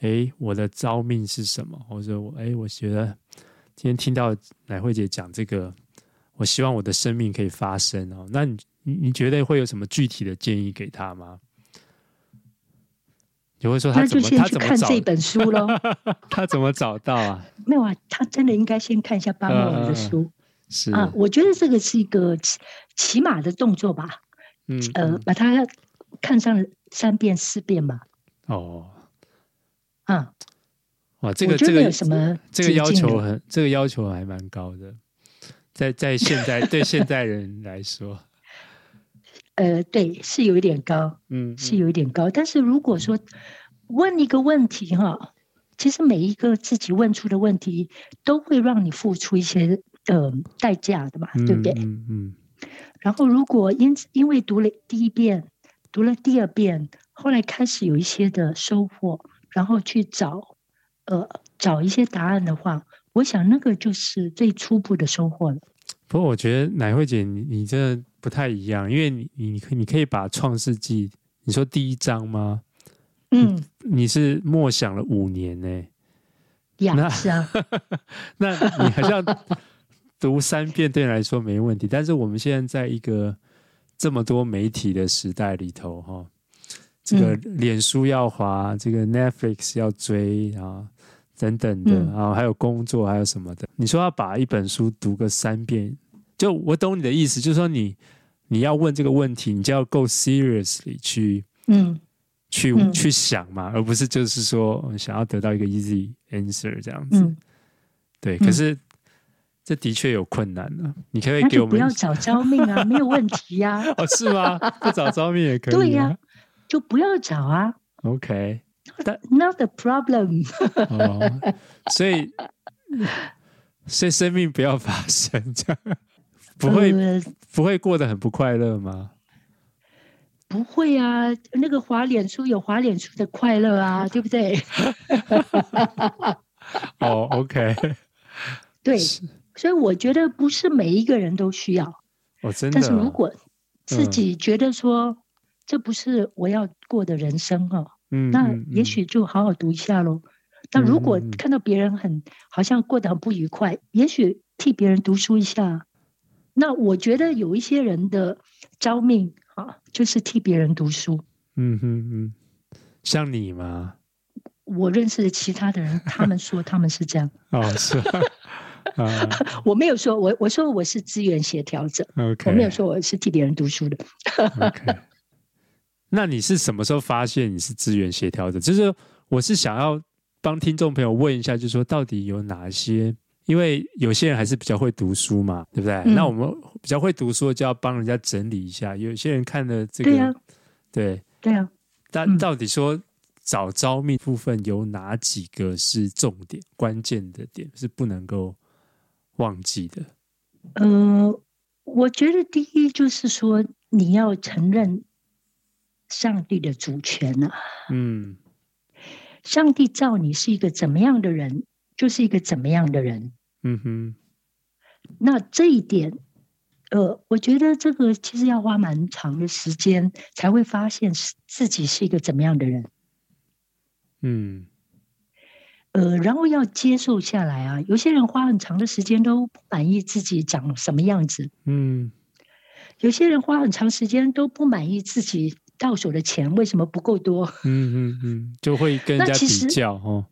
哎，我的招命是什么？”或者我哎，我觉得今天听到乃慧姐讲这个，我希望我的生命可以发生哦。那你？你你觉得会有什么具体的建议给他吗？你会说他怎么？他怎么看这本书喽？(laughs) 他怎么找到啊？没有啊，他真的应该先看一下巴莫尔的书。呃、是啊，我觉得这个是一个起起码的动作吧。嗯，呃，把它看上三遍四遍吧。哦，啊，哇，这个这个什么？这个要求很，这个要求还蛮高的，在在现在对现代人来说。呃，对，是有一点高，嗯，嗯，是有一点高。但是如果说问一个问题哈，其实每一个自己问出的问题都会让你付出一些呃代价的嘛，对不对？嗯嗯，嗯。然后如果因因为读了第一遍，读了第二遍，后来开始有一些的收获，然后去找呃找一些答案的话，我想那个就是最初步的收获了。不过我觉得乃慧姐你你这不太一样，因为你你你可以把《创世纪》你说第一章吗？嗯，你，是默想了五年呢？呀，那是啊，(laughs) 那你好像读三遍对你来说没问题，但是我们现在在一个这么多媒体的时代里头，哈，这个脸书要滑，这个 Netflix 要追啊，等等的啊，还有工作，还有什么的，你说要把一本书读个三遍，就我懂你的意思，就是说你你要问这个问题，你就要够 seriously 去，嗯。去、嗯、去想嘛，而不是就是说想要得到一个 easy answer 这样子。嗯、对，嗯、可是这的确有困难呢、啊。你可以给我们不要找招命啊，(laughs) 没有问题呀、啊。哦，是吗？不找招命也可以、啊。对呀、啊，就不要找啊。OK，但 not the problem (laughs) 哦。所以，所以生命不要发生这样，不会、呃、不会过得很不快乐吗？不会啊，那个滑脸书有滑脸书的快乐啊，(laughs) 对不对？(laughs) 哦、oh,，OK，(laughs) 对，所以我觉得不是每一个人都需要。哦，真的。但是如果自己觉得说、嗯、这不是我要过的人生哈、哦，嗯，那也许就好好读一下喽。那、嗯、如果看到别人很好像过得很不愉快，也许替别人读书一下。那我觉得有一些人的招命。啊，就是替别人读书。嗯哼嗯，像你吗？我认识的其他的人，他们说他们是这样。(laughs) 哦，是啊。(laughs) 我没有说，我我说我是资源协调者。OK，我没有说我是替别人读书的。OK，(laughs) 那你是什么时候发现你是资源协调者？就是我是想要帮听众朋友问一下，就是说到底有哪些？因为有些人还是比较会读书嘛，对不对？嗯、那我们比较会读书，就要帮人家整理一下。有些人看了这个，对对对啊。但到底说找招命部分有哪几个是重点、关键的点，是不能够忘记的？呃，我觉得第一就是说，你要承认上帝的主权啊。嗯，上帝造你是一个怎么样的人，就是一个怎么样的人。嗯哼，那这一点，呃，我觉得这个其实要花蛮长的时间才会发现自己是一个怎么样的人。嗯，呃，然后要接受下来啊，有些人花很长的时间都不满意自己长什么样子。嗯，有些人花很长时间都不满意自己到手的钱为什么不够多。嗯嗯嗯，就会跟人家比较哦。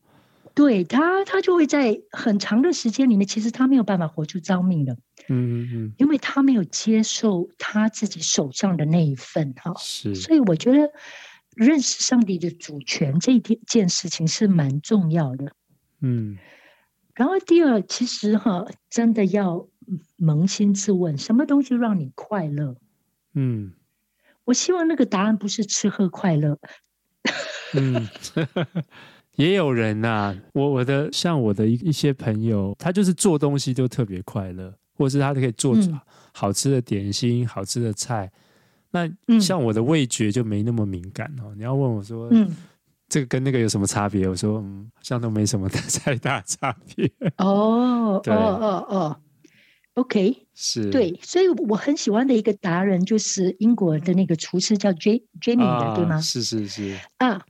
对他，他就会在很长的时间里面，其实他没有办法活出召命的，嗯嗯嗯，因为他没有接受他自己手上的那一份哈，是，所以我觉得认识上帝的主权这一件事情是蛮重要的，嗯，然后第二，其实哈，真的要扪心自问，什么东西让你快乐？嗯，我希望那个答案不是吃喝快乐，(laughs) 嗯。也有人呐、啊，我我的像我的一一些朋友，他就是做东西就特别快乐，或者是他可以做好吃的点心、嗯、好吃的菜。那像我的味觉就没那么敏感哦。你要问我说，嗯，这个跟那个有什么差别？我说，嗯，好像都没什么太大差别。哦，(laughs) 对哦哦哦，OK，是对，所以我很喜欢的一个达人就是英国的那个厨师叫 J Jamie 的，对吗？是是是啊。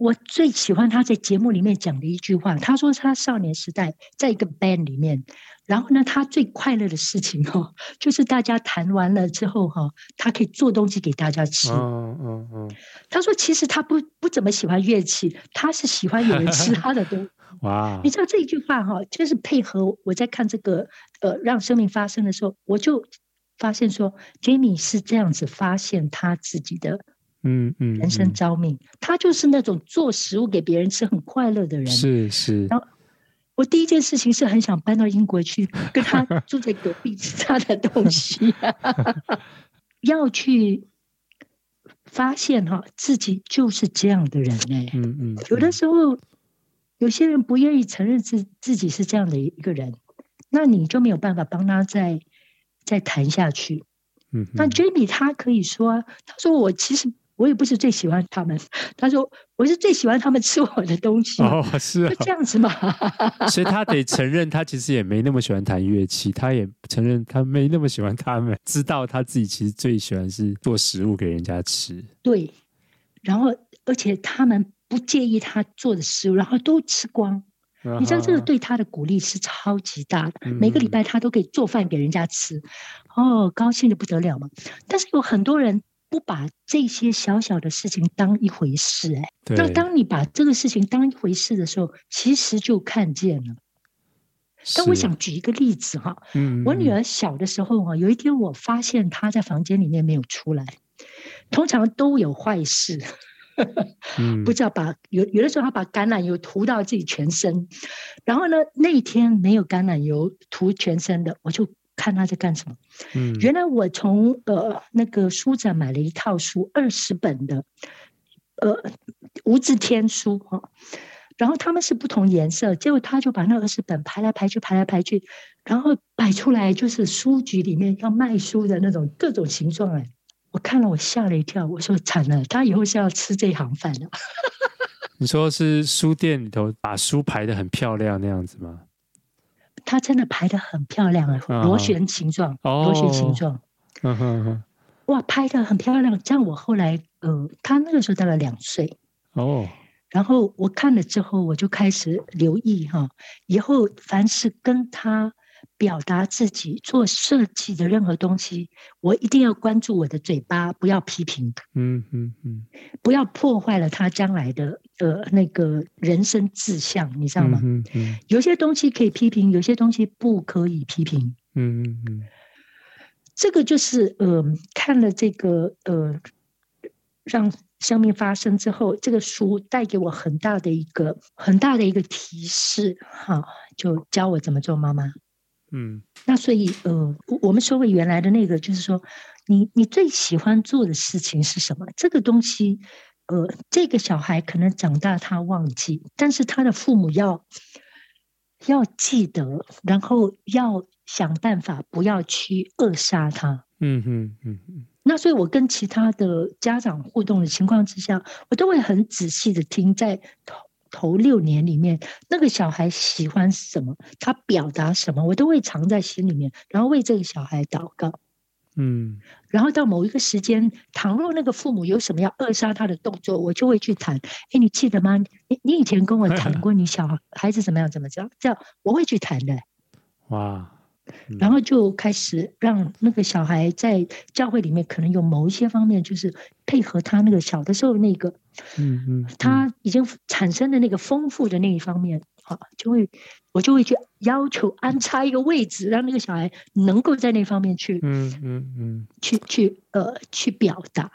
我最喜欢他在节目里面讲的一句话，他说他少年时代在一个 band 里面，然后呢，他最快乐的事情哈，就是大家弹完了之后哈，他可以做东西给大家吃。嗯嗯嗯。他说其实他不不怎么喜欢乐器，他是喜欢有人吃他的东西。(laughs) 哇！你知道这一句话哈，就是配合我在看这个呃让生命发生的时候，我就发现说，Jamie 是这样子发现他自己的。嗯嗯，人生召命，他就是那种做食物给别人吃很快乐的人。是是。然后我第一件事情是很想搬到英国去，跟他 (laughs) 住在隔壁吃他的东西。(laughs) 要去发现哈，自己就是这样的人哎。嗯嗯。有的时候，有些人不愿意承认自自己是这样的一个人，那你就没有办法帮他再再谈下去。嗯。那 Jamie 他可以说，他说我其实。我也不是最喜欢他们。他说我是最喜欢他们吃我的东西。哦，是啊，这样子嘛。所以他得承认，他其实也没那么喜欢弹乐器，他也承认他没那么喜欢他们，知道他自己其实最喜欢是做食物给人家吃。对，然后而且他们不介意他做的食物，然后都吃光。你知道这个对他的鼓励是超级大的，嗯、每个礼拜他都可以做饭给人家吃，哦，高兴的不得了嘛。但是有很多人不把这些小小的事情当一回事，哎，那当你把这个事情当一回事的时候，其实就看见了。但我想举一个例子哈，嗯，我女儿小的时候哈，有一天我发现她在房间里面没有出来，通常都有坏事。(laughs) 不知道把有有的时候她把橄榄油涂到自己全身，然后呢，那一天没有橄榄油涂全身的，我就看他在干什么。嗯，原来我从呃那个书展买了一套书，二十本的呃无字天书哈，然后他们是不同颜色，结果他就把那二十本排来排去，排来排去，然后摆出来就是书局里面要卖书的那种各种形状哎。我看了，我吓了一跳。我说惨了，他以后是要吃这行饭的。(laughs) 你说是书店里头把书排的很漂亮那样子吗？他真的排的很漂亮啊，螺旋形状，螺旋形状。嗯哼哼，哇，拍的很漂亮。这样我后来，呃，他那个时候大概两岁。哦。然后我看了之后，我就开始留意哈，以后凡是跟他。表达自己做设计的任何东西，我一定要关注我的嘴巴，不要批评。嗯嗯嗯，不要破坏了他将来的呃那个人生志向，你知道吗？嗯嗯，有些东西可以批评，有些东西不可以批评。嗯嗯嗯，这个就是呃看了这个呃让生命发生之后，这个书带给我很大的一个很大的一个提示，哈，就教我怎么做妈妈。嗯，那所以呃，我们说回原来的那个，就是说，你你最喜欢做的事情是什么？这个东西，呃，这个小孩可能长大他忘记，但是他的父母要要记得，然后要想办法不要去扼杀他。嗯嗯嗯嗯。那所以我跟其他的家长互动的情况之下，我都会很仔细的听在。头六年里面，那个小孩喜欢什么，他表达什么，我都会藏在心里面，然后为这个小孩祷告。嗯，然后到某一个时间，倘若那个父母有什么要扼杀他的动作，我就会去谈。哎，你记得吗？你你以前跟我谈过，你小孩子怎么样，怎么着？这样我会去谈的。(laughs) 哇。然后就开始让那个小孩在教会里面，可能有某一些方面，就是配合他那个小的时候那个，嗯嗯，他已经产生的那个丰富的那一方面，啊，就会我就会去要求安插一个位置，让那个小孩能够在那方面去，嗯嗯嗯，去去呃去表达。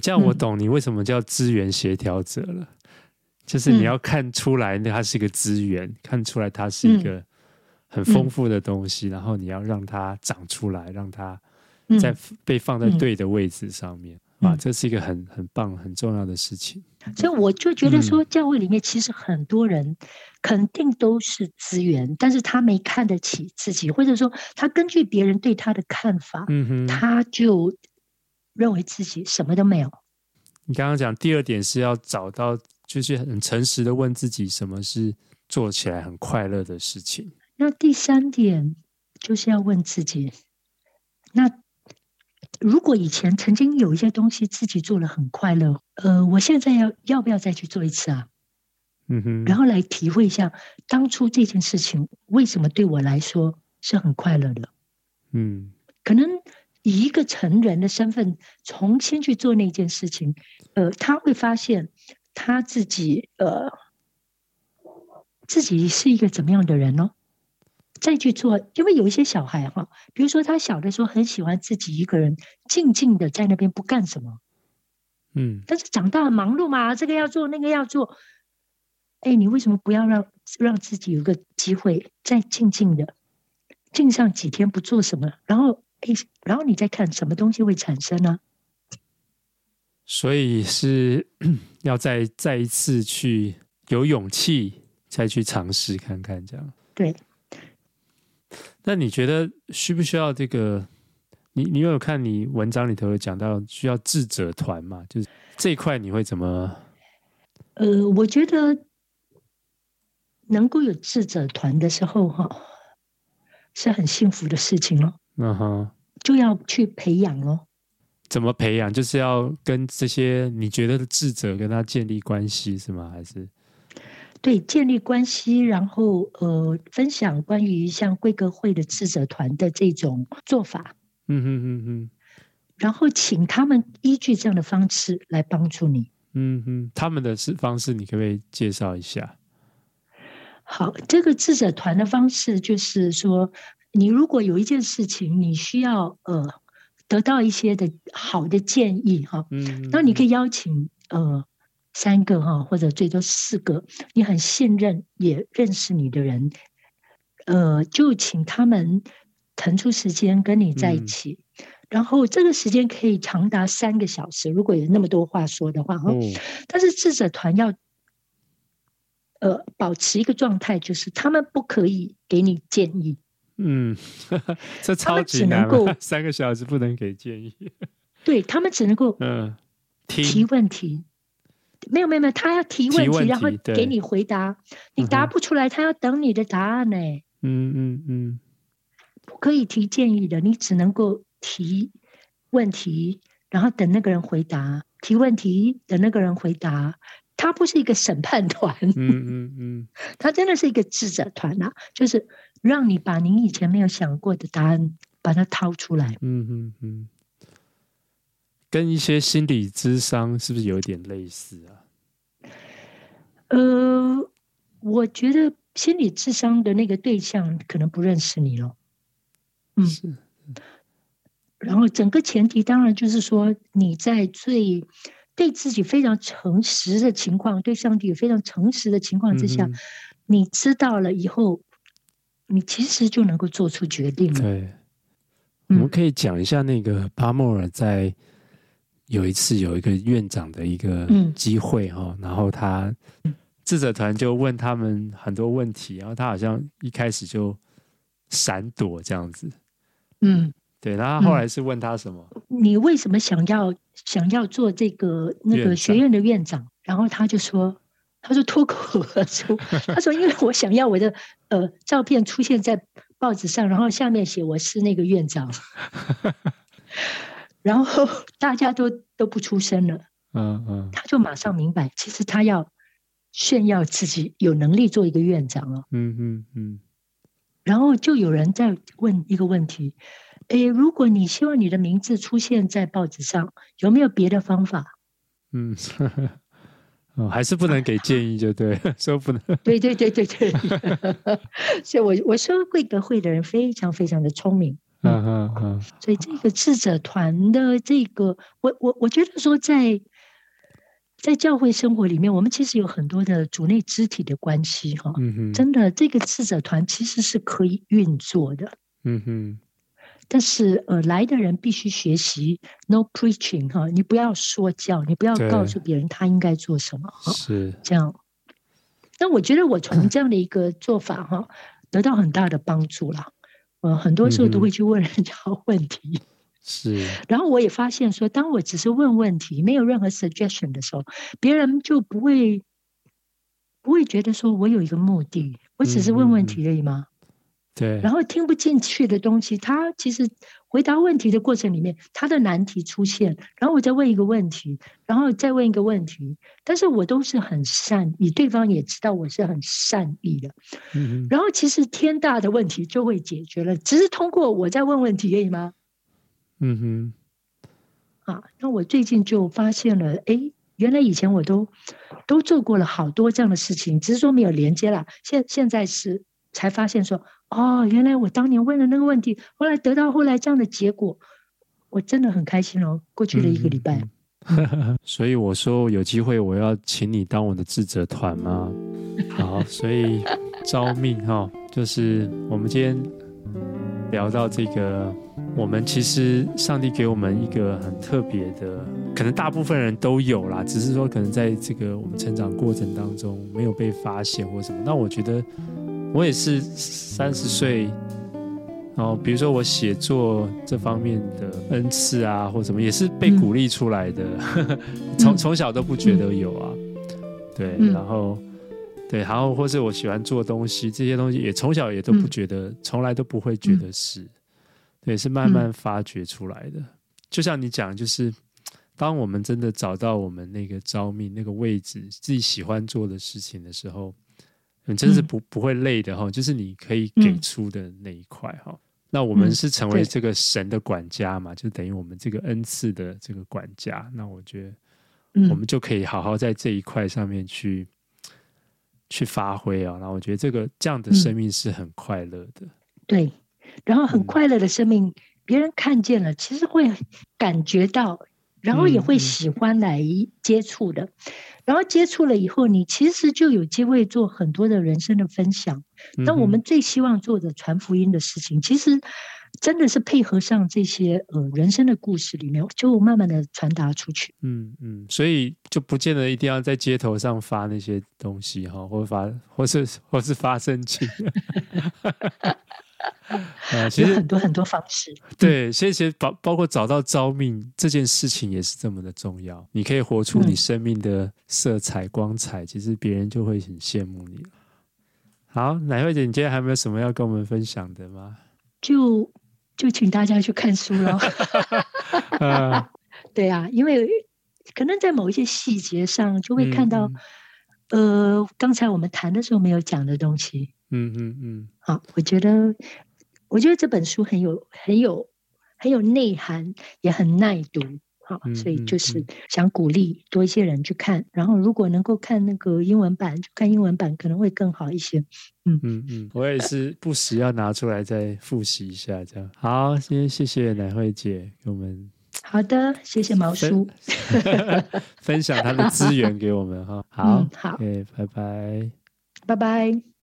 这样我懂你为什么叫资源协调者了，就是你要看出来，那它是一个资源，看出来他是一个。很丰富的东西，嗯，然后你要让它长出来，让它在被放在对的位置上面，嗯，啊，这是一个很很棒、很重要的事情。所以我就觉得说，教会里面其实很多人肯定都是资源，嗯，但是他没看得起自己，或者说他根据别人对他的看法，嗯哼，他就认为自己什么都没有。你刚刚讲第二点是要找到，就是很诚实的问自己，什么是做起来很快乐的事情。那第三点就是要问自己：那如果以前曾经有一些东西自己做了很快乐，呃，我现在要要不要再去做一次啊？嗯哼，然后来体会一下当初这件事情为什么对我来说是很快乐的。嗯，可能以一个成人的身份重新去做那件事情，呃，他会发现他自己呃自己是一个怎么样的人呢？再去做，因为有一些小孩哈，比如说他小的时候很喜欢自己一个人静静的在那边不干什么，嗯，但是长大了忙碌嘛，这个要做那个要做，哎，你为什么不要让让自己有个机会再静静的静上几天不做什么，然后哎，然后你再看什么东西会产生呢？所以是 (coughs) 要再再一次去有勇气再去尝试看看这样，对。那你觉得需不需要这个你你有看你文章里头有讲到需要智者团嘛？就是这一块你会怎么？呃，我觉得能够有智者团的时候，哈，是很幸福的事情咯。嗯哼，就要去培养咯。怎么培养？就是要跟这些你觉得的智者跟他建立关系，是吗？还是？对，建立关系，然后呃，分享关于像贵格会的智者团的这种做法。嗯哼哼哼。然后请他们依据这样的方式来帮助你。嗯哼，他们的是方式，你可不可以介绍一下？好，这个智者团的方式就是说，你如果有一件事情，你需要呃得到一些的好的建议哈，嗯，那你可以邀请呃三个哈，或者最多四个你很信任也认识你的人，呃，就请他们腾出时间跟你在一起。嗯然后这个时间可以长达三个小时，如果有那么多话说的话哈。嗯、但是智者团要，呃，保持一个状态，就是他们不可以给你建议。嗯，(laughs) 这超级难。三个小时不能给建议。对，他们只能够嗯提问题。没有没有没有，他要提问题，问题然后给你回答。你答不出来，他要等你的答案呢。嗯嗯嗯，不可以提建议的，你只能够。提问题，然后等那个人回答。提问题，等那个人回答。他不是一个审判团，嗯嗯嗯，(laughs) 他真的是一个智者团啊，就是让你把你以前没有想过的答案把它掏出来。嗯嗯嗯，跟一些心理智商是不是有点类似啊？呃，我觉得心理智商的那个对象可能不认识你了。嗯。是。然后整个前提当然就是说，你在最对自己非常诚实的情况，对上帝非常诚实的情况之下，嗯、你知道了以后，你其实就能够做出决定了。对，我们可以讲一下那个巴莫尔在有一次有一个院长的一个机会哦，嗯、然后他智者团就问他们很多问题，然后他好像一开始就闪躲这样子，嗯。对，然后后来是问他什么？嗯、你为什么想要想要做这个那个学院的院长？院长然后他就说，他说脱口而出，(laughs) 他说因为我想要我的呃照片出现在报纸上，然后下面写我是那个院长，(laughs) 然后大家都都不出声了。嗯嗯，他就马上明白，其实他要炫耀自己有能力做一个院长了。嗯嗯嗯，然后就有人在问一个问题。诶，如果你希望你的名字出现在报纸上，有没有别的方法？嗯，(laughs) 哦，还是不能给建议，就对，(laughs) 说不能。对对对对对，(laughs) 所以我我说贵格会的人非常非常的聪明。嗯嗯嗯。所以这个智者团的这个，我我我觉得说在在教会生活里面，我们其实有很多的主内肢体的关系哈。嗯哼。真的，这个智者团其实是可以运作的。嗯哼。但是，呃，来的人必须学习 no preaching 哈，你不要说教，你不要告诉别人他应该做什么哈，是这样。那我觉得我从这样的一个做法哈，得到很大的帮助了。呃，很多时候都会去问人家问题，是。然后我也发现说，当我只是问问题，没有任何 suggestion 的时候，别人就不会不会觉得说我有一个目的，我只是问问题而已吗？对，然后听不进去的东西，他其实回答问题的过程里面，他的难题出现，然后我再问一个问题，然后再问一个问题，但是我都是很善意，对方也知道我是很善意的，嗯哼，然后其实天大的问题就会解决了，只是通过我在问问题而已吗？嗯哼，啊，那我最近就发现了，哎，原来以前我都都做过了好多这样的事情，只是说没有连接了，现现在是才发现说。哦，原来我当年问的那个问题，后来得到后来这样的结果，我真的很开心哦。过去的一个礼拜，嗯、(laughs) 所以我说有机会我要请你当我的智者团吗？(laughs) 好，所以招命哈、哦，就是我们今天聊到这个，我们其实上帝给我们一个很特别的，可能大部分人都有啦，只是说可能在这个我们成长过程当中没有被发现或什么。那我觉得。我也是三十岁，然后比如说我写作这方面的恩赐啊，或什么，也是被鼓励出来的，(laughs) 从、嗯、从小都不觉得有啊，嗯、对，然后对，然后或是我喜欢做东西，这些东西也从小也都不觉得，嗯、从来都不会觉得是，嗯、对，是慢慢发掘出来的。就像你讲，就是当我们真的找到我们那个招命那个位置，自己喜欢做的事情的时候，你真是不不会累的哈，就是你可以给出的那一块哈。嗯那我们是成为这个神的管家嘛？嗯、就等于我们这个恩赐的这个管家。那我觉得，我们就可以好好在这一块上面去、嗯、去发挥啊。那我觉得这个这样的生命是很快乐的、嗯。对，然后很快乐的生命，别人看见了，其实会感觉到，然后也会喜欢来接触的。嗯嗯然后接触了以后，你其实就有机会做很多的人生的分享。那我们最希望做的传福音的事情，其实真的是配合上这些呃人生的故事里面，就慢慢的传达出去。嗯嗯，所以就不见得一定要在街头上发那些东西哈，或发或是或是发声情。(laughs) 啊，其实很多很多方式。对，所以其实包包括找到招命这件事情也是这么的重要。你可以活出你生命的色彩光彩，其实别人就会很羡慕你。好，乃慧姐，你今天还有没有什么要跟我们分享的吗？就就请大家去看书喽。(laughs) (laughs) 对啊，因为可能在某一些细节上就会看到，嗯、呃，刚才我们谈的时候没有讲的东西。嗯嗯嗯。好，我觉得。我觉得这本书很有、很有、很有内涵，也很耐读。好，所以就是想鼓励多一些人去看。然后，如果能够看那个英文版，就看英文版可能会更好一些。嗯嗯嗯，我也是不时要拿出来再复习一下，这样。好，先谢谢乃慧姐给我们。好的，谢谢毛叔 (laughs) 分享他的资源给我们哈。好，(laughs) 好，拜拜，拜拜。